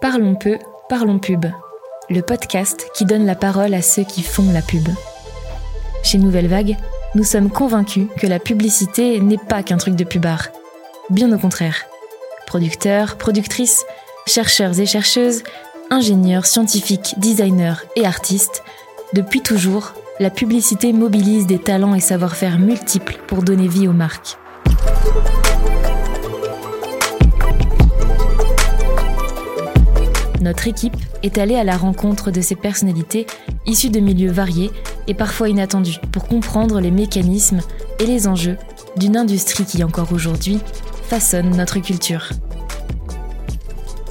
Parlons peu, parlons pub. Le podcast qui donne la parole à ceux qui font la pub. Chez Nouvelle Vague, nous sommes convaincus que la publicité n'est pas qu'un truc de pubard. Bien au contraire. Producteurs, productrices, chercheurs et chercheuses, ingénieurs, scientifiques, designers et artistes, depuis toujours, la publicité mobilise des talents et savoir-faire multiples pour donner vie aux marques. Notre équipe est allée à la rencontre de ces personnalités issues de milieux variés et parfois inattendus pour comprendre les mécanismes et les enjeux d'une industrie qui encore aujourd'hui façonne notre culture.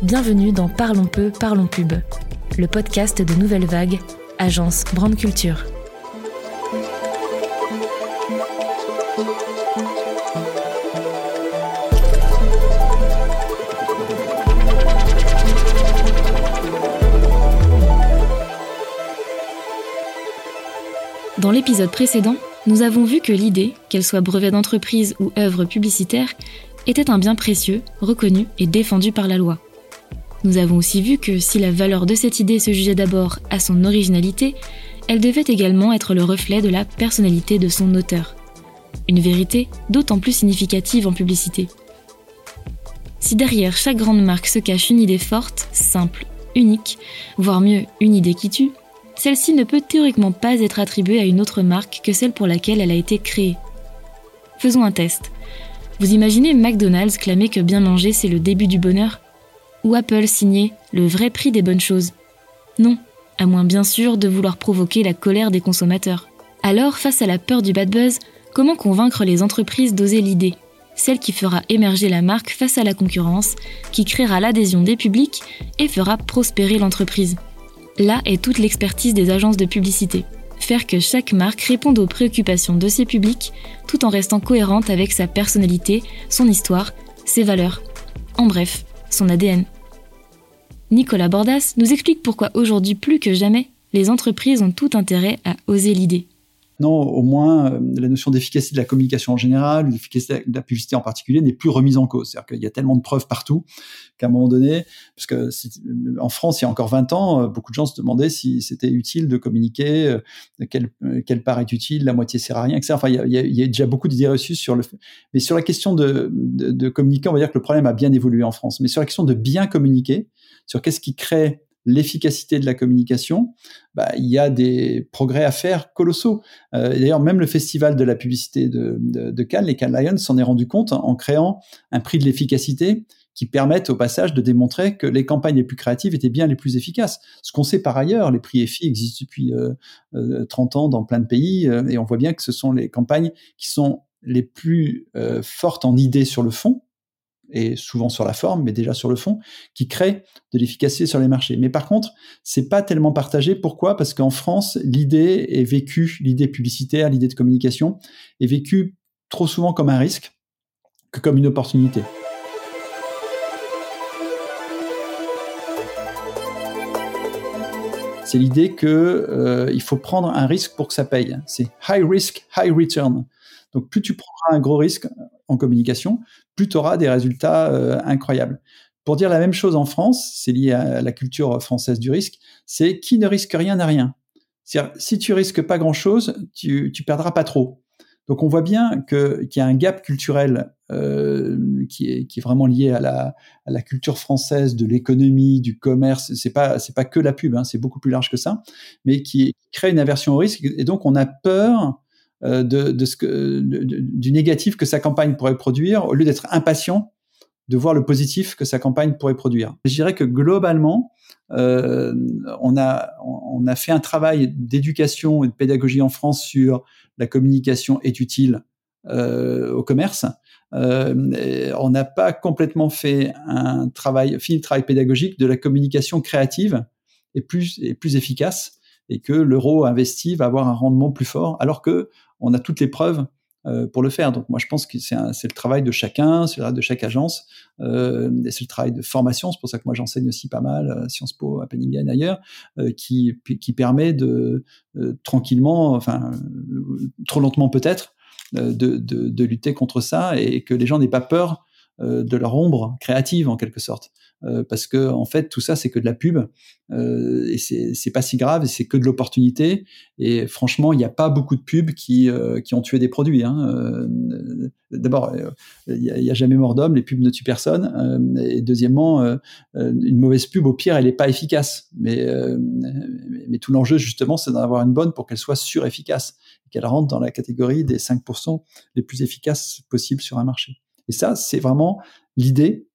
Bienvenue dans Parlons peu, parlons pub, le podcast de Nouvelle Vague, agence Brand Culture. Dans l'épisode précédent, nous avons vu que l'idée, qu'elle soit brevet d'entreprise ou œuvre publicitaire, était un bien précieux, reconnu et défendu par la loi. Nous avons aussi vu que si la valeur de cette idée se jugeait d'abord à son originalité, elle devait également être le reflet de la personnalité de son auteur. Une vérité d'autant plus significative en publicité. Si derrière chaque grande marque se cache une idée forte, simple, unique, voire mieux une idée qui tue, celle-ci ne peut théoriquement pas être attribuée à une autre marque que celle pour laquelle elle a été créée. Faisons un test. Vous imaginez McDonald's clamer que bien manger c'est le début du bonheur? Ou Apple signer le vrai prix des bonnes choses? Non, à moins bien sûr de vouloir provoquer la colère des consommateurs. Alors, face à la peur du bad buzz, comment convaincre les entreprises d'oser l'idée? Celle qui fera émerger la marque face à la concurrence, qui créera l'adhésion des publics et fera prospérer l'entreprise. Là est toute l'expertise des agences de publicité. Faire que chaque marque réponde aux préoccupations de ses publics tout en restant cohérente avec sa personnalité, son histoire, ses valeurs. En bref, son ADN. Nicolas Bordas nous explique pourquoi aujourd'hui plus que jamais, les entreprises ont tout intérêt à oser l'idée. Non, au moins, euh, la notion d'efficacité de la communication en général, l'efficacité de la publicité en particulier n'est plus remise en cause. C'est-à-dire qu'il y a tellement de preuves partout qu'à un moment donné, parce que euh, en France, il y a encore 20 ans, euh, beaucoup de gens se demandaient si c'était utile de communiquer, quelle, quelle part est utile, la moitié sert à rien, etc. Enfin, il y a, déjà beaucoup d'idées reçues sur le Mais sur la question de, de, de communiquer, on va dire que le problème a bien évolué en France. Mais sur la question de bien communiquer, sur qu'est-ce qui crée l'efficacité de la communication, bah, il y a des progrès à faire colossaux. Euh, D'ailleurs, même le festival de la publicité de, Cannes, les Cannes Lions, s'en est rendu compte en créant un prix de l'efficacité qui permettent au passage de démontrer que les campagnes les plus créatives étaient bien les plus efficaces. Ce qu'on sait par ailleurs, les prix EFI existent depuis euh, euh, 30 ans dans plein de pays, euh, et on voit bien que ce sont les campagnes qui sont les plus euh, fortes en idées sur le fond, et souvent sur la forme, mais déjà sur le fond, qui crée de l'efficacité sur les marchés. Mais par contre, c'est pas tellement partagé. Pourquoi? Parce qu'en France, l'idée est vécue, l'idée publicitaire, l'idée de communication, est vécue trop souvent comme un risque que comme une opportunité. C'est l'idée que euh, il faut prendre un risque pour que ça paye. C'est high risk, high return. Donc plus tu prendras un gros risque en communication, plus tu auras des résultats euh, incroyables. Pour dire la même chose en France, c'est lié à la culture française du risque, c'est qui ne risque rien n'a rien. C'est-à-dire, si tu risques pas grand-chose, tu, perdras pas trop. Donc on voit bien qu'il y a un gap culturel euh, qui, est, vraiment lié à la, culture française de l'économie, du commerce. C'est pas pas que la pub, hein, c'est beaucoup plus large que ça, mais qui crée une aversion au risque. Et donc on a peur de, de du négatif que sa campagne pourrait produire, au lieu d'être impatient de voir le positif que sa campagne pourrait produire. Je dirais que globalement, euh, on, a, on a fait un travail d'éducation et de pédagogie en France sur la communication est utile euh, au commerce. Euh, on n'a pas complètement fait un travail, fini le travail pédagogique de la communication créative et plus, et plus efficace et que l'euro investi va avoir un rendement plus fort, alors que on a toutes les preuves euh, pour le faire. Donc moi je pense que c'est le travail de chacun, c'est le travail de chaque agence, euh, et c'est le travail de formation. C'est pour ça que moi j'enseigne aussi pas mal à Sciences Po, à Penningen ailleurs, euh, qui, qui permet de euh, tranquillement, enfin trop lentement peut-être, euh, de, de, de, lutter contre ça et que les gens n'aient pas peur de leur ombre créative en quelque sorte. Euh, parce que en fait tout ça c'est que de la pub euh, et c'est pas si grave c'est que de l'opportunité et franchement il n'y a pas beaucoup de pubs qui euh, qui ont tué des produits hein. Euh, d'abord il n'y a, jamais mort d'homme les pubs ne tuent personne et deuxièmement une mauvaise pub au pire elle n'est pas efficace mais mais tout l'enjeu justement c'est d'en avoir une bonne pour qu'elle soit sur efficace qu'elle rentre dans la catégorie des 5% les plus efficaces possibles sur un marché et ça c'est vraiment l'idée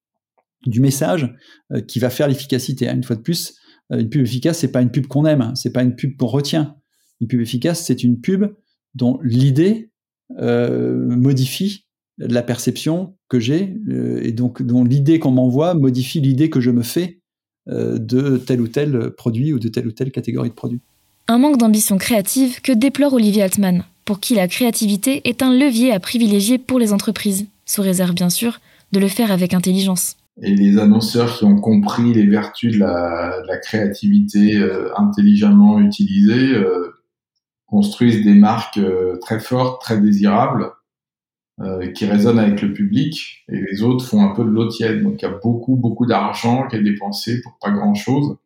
du message euh, qui va faire l'efficacité. Une fois de plus, euh, une pub efficace, c'est pas une pub qu'on aime, hein. c'est pas une pub qu'on retient. Une pub efficace, c'est une pub dont l'idée euh, modifie la perception que j'ai et donc dont l'idée qu'on m'envoie modifie l'idée que je me fais de tel ou tel produit ou de telle ou telle catégorie de produits. Un manque d'ambition créative que déplore Olivier Altman, pour qui la créativité est un levier à privilégier pour les entreprises, sous réserve bien sûr de le faire avec intelligence et les annonceurs qui ont compris les vertus de la, créativité euh, intelligemment utilisée euh, construisent des marques euh, très fortes, très désirables, qui résonnent avec le public, et les autres font un peu de l'eau tiède. Donc il y a beaucoup, beaucoup d'argent qui est dépensé pour pas grand-chose.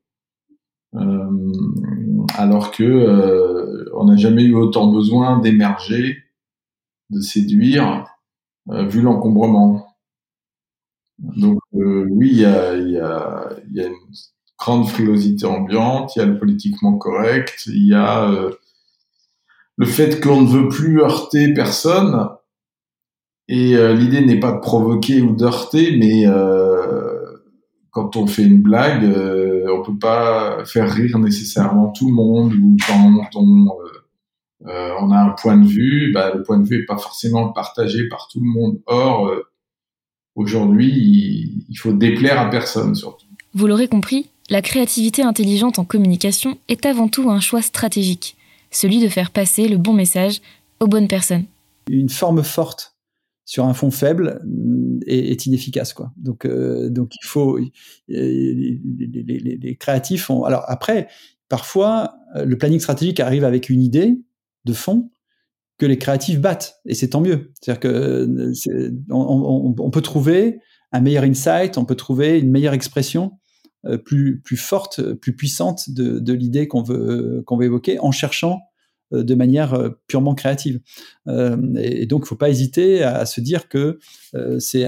alors que on n'a jamais eu autant besoin d'émerger, de séduire, vu l'encombrement. Donc euh, oui, il y a, une grande frilosité ambiante, il y a le politiquement correct, il y a euh, le fait qu'on ne veut plus heurter personne. Et euh, l'idée n'est pas de provoquer ou d'heurter, mais quand on fait une blague, on peut pas faire rire nécessairement tout le monde. Ou quand on, on a un point de vue, bah, le point de vue est pas forcément partagé par tout le monde. Or, Aujourd'hui, il faut déplaire à personne surtout. Vous l'aurez compris, la créativité intelligente en communication est avant tout un choix stratégique, celui de faire passer le bon message aux bonnes personnes. Une forme forte sur un fond faible est, inefficace quoi. Donc euh, donc il faut les, les, créatifs ont alors après parfois le planning stratégique arrive avec une idée de fond que les créatifs battent, et c'est tant mieux. C'est-à-dire que on, on, peut trouver un meilleur insight, on peut trouver une meilleure expression euh, plus plus forte, plus puissante de, l'idée qu'on veut qu'on veut évoquer en cherchant euh, de manière euh, purement créative. et, donc, il ne faut pas hésiter à, se dire que c'est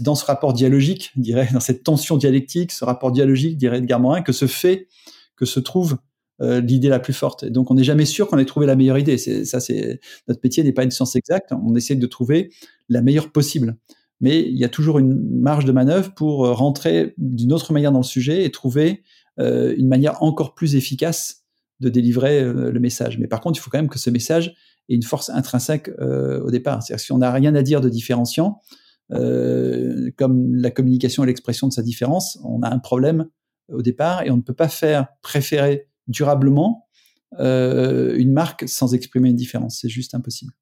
dans ce rapport dialogique, dirais, dans cette tension dialectique, ce rapport dialogique, dirait Edgar Morin, que se fait, que se trouve euh, l'idée la plus forte. Donc, on n'est jamais sûr qu'on ait trouvé la meilleure idée. Ça, c'est notre métier n'est pas une science exacte. On essaie de trouver la meilleure possible. Mais il y a toujours une marge de manœuvre pour euh, rentrer d'une autre manière dans le sujet et trouver euh, une manière encore plus efficace de délivrer le message. Mais par contre, il faut quand même que ce message ait une force intrinsèque au départ. C'est-à-dire si on n'a rien à dire de différenciant, comme la communication et l'expression de sa différence, on a un problème au départ et on ne peut pas faire préférer durablement euh, une marque sans exprimer une différence. C'est juste impossible.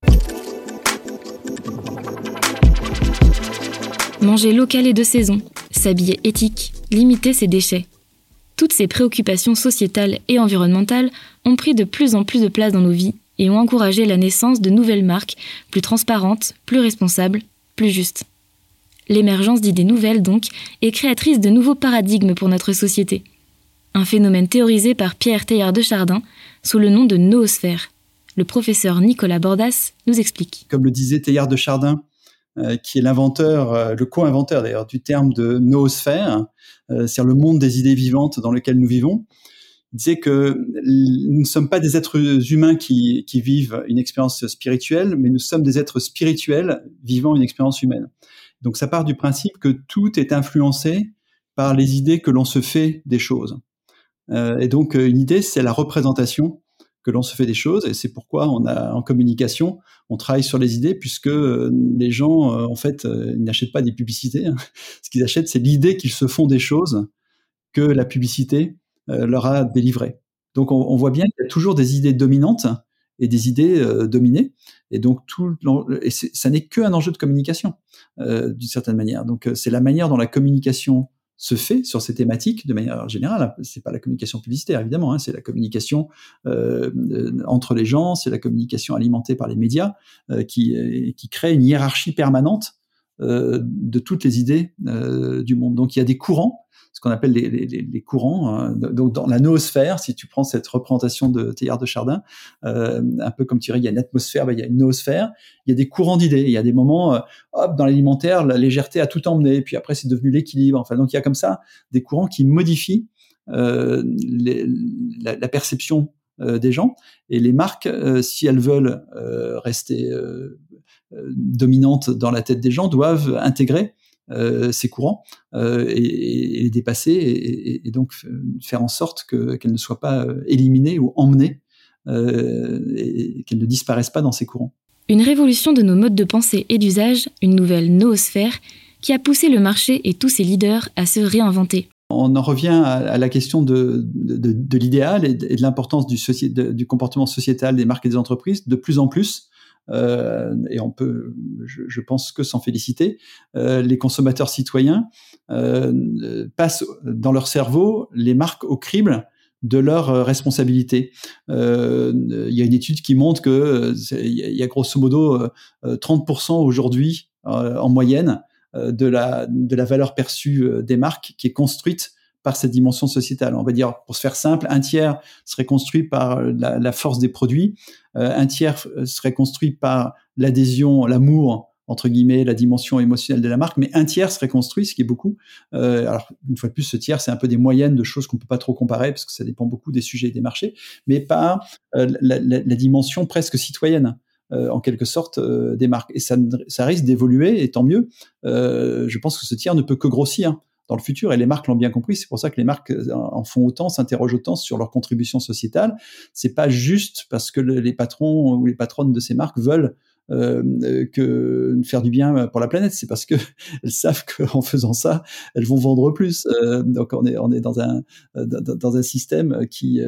Manger local et de saison, s'habiller éthique, limiter ses déchets. Toutes ces préoccupations sociétales et environnementales ont pris de plus en plus de place dans nos vies et ont encouragé la naissance de nouvelles marques plus transparentes, plus responsables, plus justes. L'émergence d'idées nouvelles donc est créatrice de nouveaux paradigmes pour notre société un phénomène théorisé par Pierre Teilhard de Chardin sous le nom de noosphère. Le professeur Nicolas Bordas nous explique. Comme le disait Teilhard de Chardin, euh, qui est l'inventeur, euh, le co-inventeur d'ailleurs du terme de noosphère, euh, c'est-à-dire le monde des idées vivantes dans lequel nous vivons, il disait que nous ne sommes pas des êtres humains qui, qui vivent une expérience spirituelle, mais nous sommes des êtres spirituels vivant une expérience humaine. Donc ça part du principe que tout est influencé par les idées que l'on se fait des choses. Euh, et donc, euh, une idée, c'est la représentation que l'on se fait des choses, et c'est pourquoi on a en communication, on travaille sur les idées, puisque euh, les gens, en fait, ils n'achètent pas des publicités. Hein. Ce qu'ils achètent, c'est l'idée qu'ils se font des choses que la publicité leur a délivrées. Donc, on, voit bien qu'il y a toujours des idées dominantes et des idées dominées, et donc tout, ça n'est qu'un enjeu de communication d'une certaine manière. Donc, c'est la manière dont la communication se fait sur ces thématiques de manière générale. C'est pas la communication publicitaire évidemment, hein, c'est la communication euh, entre les gens, c'est la communication alimentée par les médias euh, qui, qui crée une hiérarchie permanente de toutes les idées du monde. Donc il y a des courants ce qu'on appelle les, les, les courants. Hein. Donc dans la noosphère, si tu prends cette représentation de Théard de Chardin, euh, un peu comme tu dirais, il y a une atmosphère, ben, il y a une noosphère, il y a des courants d'idées, il y a des moments, euh, hop, dans l'alimentaire, la légèreté a tout emmené, puis après c'est devenu l'équilibre. Enfin, donc il y a comme ça des courants qui modifient euh, les, la, la, perception euh, des gens. Et les marques, euh, si elles veulent rester dominantes dans la tête des gens, doivent intégrer ces courants euh, et, les dépasser et, donc faire en sorte qu'elles ne soient pas euh, éliminées ou emmenées et qu'elles ne disparaissent pas dans ces courants. Une révolution de nos modes de pensée et d'usage, une nouvelle noosphère qui a poussé le marché et tous ses leaders à se réinventer. On en revient à, la question de, de, l'idéal et de, l'importance du, du comportement sociétal des marques et des entreprises. De plus en plus, euh, et on peut, je, pense que s'en féliciter, euh, les consommateurs citoyens euh, passent dans leur cerveau les marques au crible de leur responsabilité. Euh, il y a une étude qui montre que il y a grosso modo 30% aujourd'hui en moyenne de la de la valeur perçue des marques qui est construite par cette dimension sociétale. On va dire, pour se faire simple, un tiers serait construit par la, la force des produits, euh, un tiers serait construit par l'adhésion, l'amour entre guillemets la dimension émotionnelle de la marque, mais un tiers serait construit, ce qui est beaucoup. Euh, alors une fois de plus, ce tiers, c'est un peu des moyennes de choses qu'on peut pas trop comparer parce que ça dépend beaucoup des sujets et des marchés, mais par euh, la, dimension presque citoyenne. Euh, en quelque sorte euh, des marques et ça, ça risque d'évoluer et tant mieux. je pense que ce tiers ne peut que grossir dans le futur. Et les marques l'ont bien compris. C'est pour ça que les marques euh, en font autant, s'interrogent autant sur leur contribution sociétale. C'est pas juste parce que les patrons ou les patronnes de ces marques veulent euh, que faire du bien pour la planète, c'est parce que elles savent qu'en faisant ça, elles vont vendre plus. Euh, donc on est dans un dans un système euh, qui,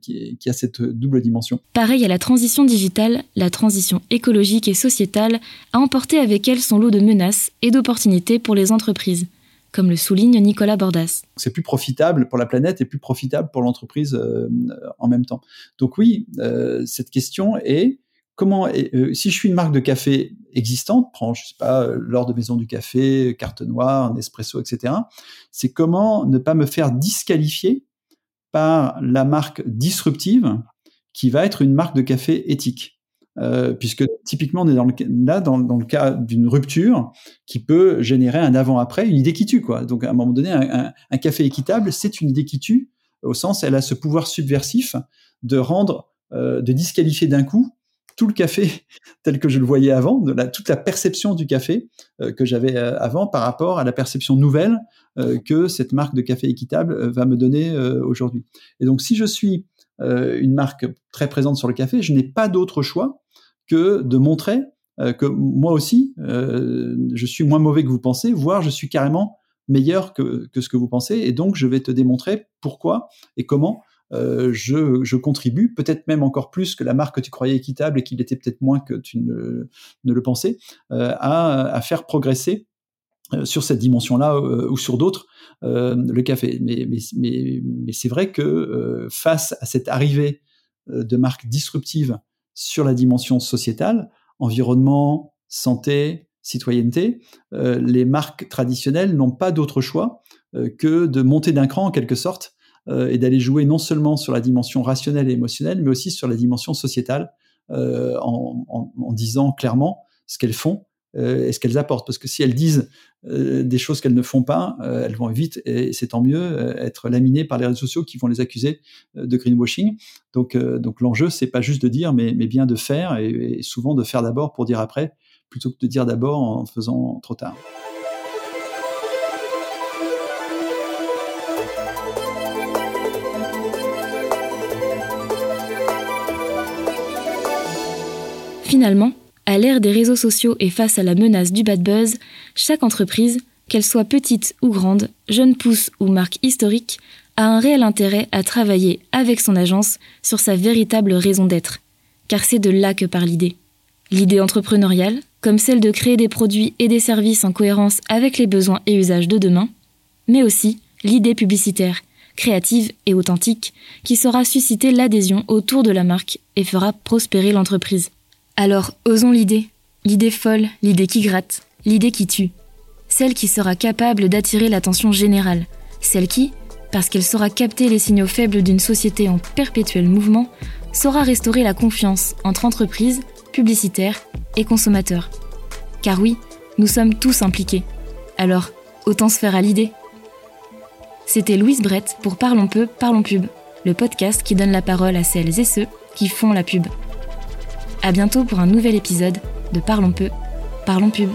qui a cette double dimension. Pareil à la transition digitale, la transition écologique et sociétale a emporté avec elle son lot de menaces et d'opportunités pour les entreprises comme le souligne Nicolas Bordas. C'est plus profitable pour la planète et plus profitable pour l'entreprise euh, en même temps. Donc oui, euh, cette question est comment, euh, si je suis une marque de café existante, prends, je sais pas, l'or de maison du café, carte noire, Nespresso, etc., c'est comment ne pas me faire disqualifier par la marque disruptive qui va être une marque de café éthique. Euh, puisque typiquement on est dans le, là dans, le cas d'une rupture qui peut générer un avant-après, une idée qui tue quoi. Donc à un moment donné, un, café équitable, c'est une idée qui tue au sens elle a ce pouvoir subversif de rendre, euh, de disqualifier d'un coup tout le café tel que je le voyais avant, de la, toute la perception du café euh, que j'avais avant par rapport à la perception nouvelle que cette marque de café équitable va me donner aujourd'hui. Et donc si je suis une marque très présente sur le café, je n'ai pas d'autre choix que de montrer euh, que moi aussi, euh, je suis moins mauvais que vous pensez, voire je suis carrément meilleur que, que ce que vous pensez, et donc je vais te démontrer pourquoi et comment euh, je, je, contribue, peut-être même encore plus que la marque que tu croyais équitable et qu'il était peut-être moins que tu ne, le pensais, euh, à, à, faire progresser euh, sur cette dimension-là ou sur d'autres le café. Mais, mais, mais, mais c'est vrai que face à cette arrivée de marques disruptives sur la dimension sociétale, environnement, santé, citoyenneté, euh, les marques traditionnelles n'ont pas d'autre choix euh, que de monter d'un cran en quelque sorte euh, et d'aller jouer non seulement sur la dimension rationnelle et émotionnelle, mais aussi sur la dimension sociétale en, en, disant clairement ce qu'elles font euh, et ce qu'elles apportent. Parce que si elles disent euh, des choses qu'elles ne font pas, euh, elles vont vite, et c'est tant mieux, être laminées par les réseaux sociaux qui vont les accuser de greenwashing. Donc, donc l'enjeu, c'est pas juste de dire, mais, mais bien de faire, et, souvent de faire d'abord pour dire après, plutôt que de dire d'abord en faisant trop tard. Finalement, à l'ère des réseaux sociaux et face à la menace du bad buzz, chaque entreprise, qu'elle soit petite ou grande, jeune pousse ou marque historique, a un réel intérêt à travailler avec son agence sur sa véritable raison d'être. Car c'est de là que part l'idée. L'idée entrepreneuriale, comme celle de créer des produits et des services en cohérence avec les besoins et usages de demain, mais aussi l'idée publicitaire, créative et authentique, qui saura susciter l'adhésion autour de la marque et fera prospérer l'entreprise. Alors, osons l'idée. L'idée folle, l'idée qui gratte, l'idée qui tue, celle qui sera capable d'attirer l'attention générale, celle qui, parce qu'elle saura capter les signaux faibles d'une société en perpétuel mouvement, saura restaurer la confiance entre entreprises, publicitaires et consommateurs. Car oui, nous sommes tous impliqués. Alors, autant se faire à l'idée. C'était Louise Brett pour Parlons peu, parlons pub, le podcast qui donne la parole à celles et ceux qui font la pub. À bientôt pour un nouvel épisode de Parlons peu, parlons pub.